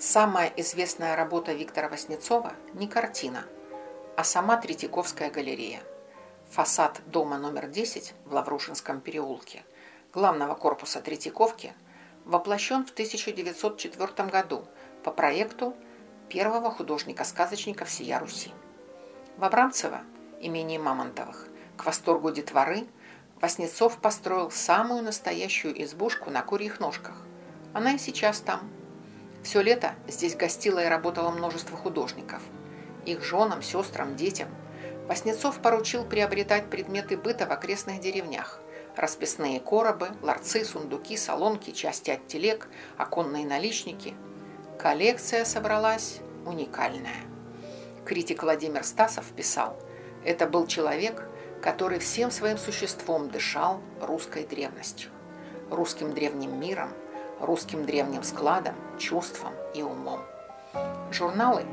Самая известная работа Виктора Васнецова не картина, а сама Третьяковская галерея. Фасад дома номер 10 в Лаврушинском переулке, главного корпуса Третьяковки, воплощен в 1904 году по проекту первого художника-сказочника всея Руси. В Абрамцево, имении Мамонтовых, к восторгу детворы, Васнецов построил самую настоящую избушку на курьих ножках. Она и сейчас там – все лето здесь гостило и работало множество художников. Их женам, сестрам, детям Васнецов поручил приобретать предметы быта в окрестных деревнях. Расписные коробы, ларцы, сундуки, солонки, части от телег, оконные наличники. Коллекция собралась уникальная. Критик Владимир Стасов писал, это был человек, который всем своим существом дышал русской древностью, русским древним миром, русским древним складом, чувством и умом. Журналы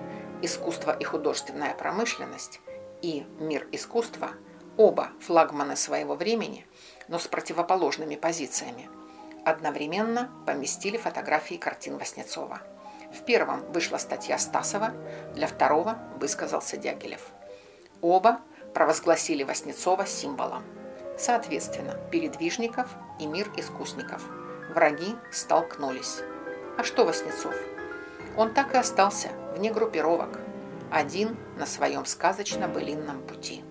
«Искусство и художественная промышленность» и «Мир искусства» оба флагманы своего времени, но с противоположными позициями, одновременно поместили фотографии картин Васнецова. В первом вышла статья Стасова, для второго высказался Дягилев. Оба провозгласили Васнецова символом. Соответственно, передвижников и мир искусников – Враги столкнулись. А что Васнецов? Он так и остался вне группировок, один на своем сказочно-былинном пути.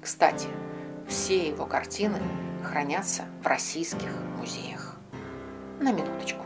Кстати, все его картины хранятся в российских музеях. На минуточку.